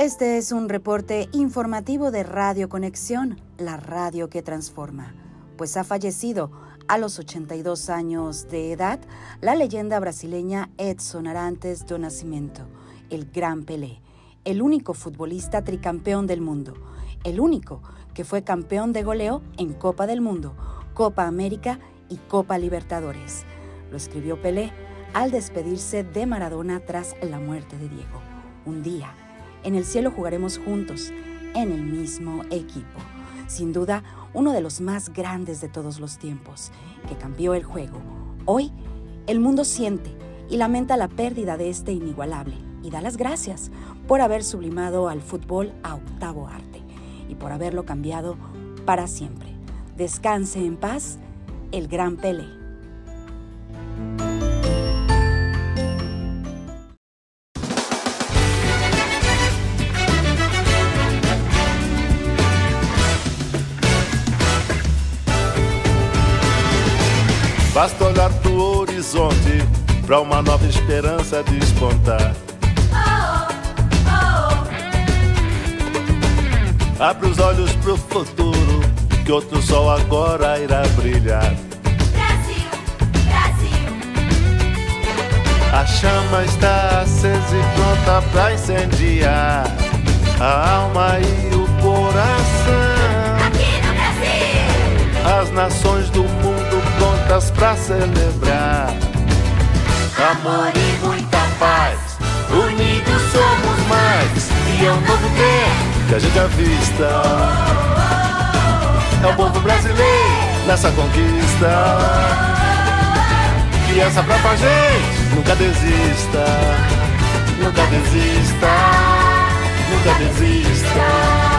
Este es un reporte informativo de Radio Conexión, la radio que transforma, pues ha fallecido a los 82 años de edad la leyenda brasileña Edson Arantes do Nascimento, el Gran Pelé, el único futbolista tricampeón del mundo, el único que fue campeón de goleo en Copa del Mundo, Copa América y Copa Libertadores. Lo escribió Pelé al despedirse de Maradona tras la muerte de Diego. Un día, en el cielo jugaremos juntos, en el mismo equipo. Sin duda, uno de los más grandes de todos los tiempos, que cambió el juego. Hoy, el mundo siente y lamenta la pérdida de este inigualable y da las gracias por haber sublimado al fútbol a octavo arte y por haberlo cambiado para siempre. Descanse en paz el gran Pelé. Basta olhar pro horizonte pra uma nova esperança despontar. Abre os olhos pro futuro, que outro sol agora irá brilhar. Brasil, Brasil. A chama está acesa e pronta pra incendiar a alma e o coração. Aqui no Brasil. As nações pra celebrar. Amor e muita paz, unidos somos mais. E é um novo tempo que a gente avista. É o povo brasileiro nessa conquista. E essa própria gente nunca desista. Nunca desista. Nunca desista.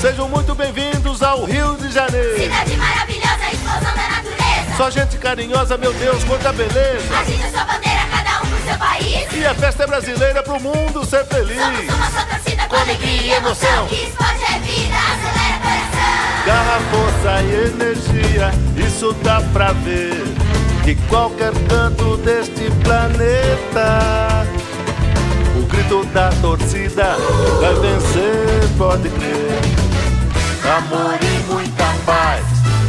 Sejam muito bem-vindos ao Rio de Janeiro. Cidade maravilhosa, explosão da natureza. Só gente carinhosa, meu Deus, quanta beleza. Agita sua bandeira, cada um pro seu país. E a festa é brasileira pro mundo ser feliz. Somos uma só torcida com Com alegria e emoção. Que esporte é vida, acelera coração. Garra, força e energia, isso dá pra ver. De qualquer canto deste planeta, o grito da torcida vai vencer, pode. Amor e muita paz,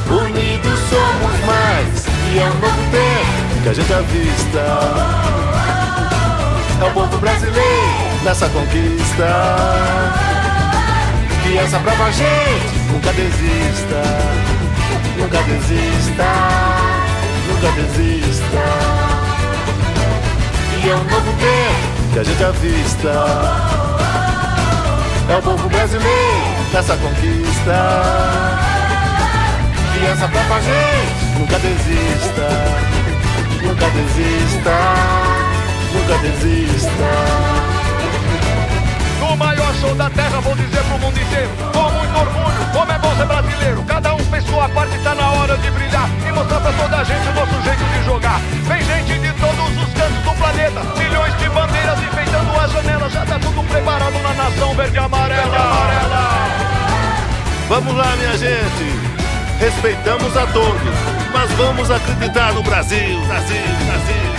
unidos somos mais. E é um novo tempo que a gente avista. É o povo brasileiro nessa conquista. E essa brava gente nunca desista, nunca desista, nunca desista. E é um novo tempo que a gente avista. É o povo brasileiro nessa conquista. E essa brava gente nunca desista, nunca desista, nunca desista. No maior show da terra, vou dizer pro mundo inteiro Com muito orgulho, como é bom ser brasileiro Cada um fez sua parte, tá na hora de brilhar E mostrar pra toda a gente o nosso jeito de jogar Vem gente de todos os cantos do planeta Milhões de bandeiras enfeitando as janelas Já tá tudo preparado na nação verde amarela, verde amarela. Vamos lá, minha gente. Respeitamos a todos, mas vamos acreditar no Brasil, Brasil, Brasil.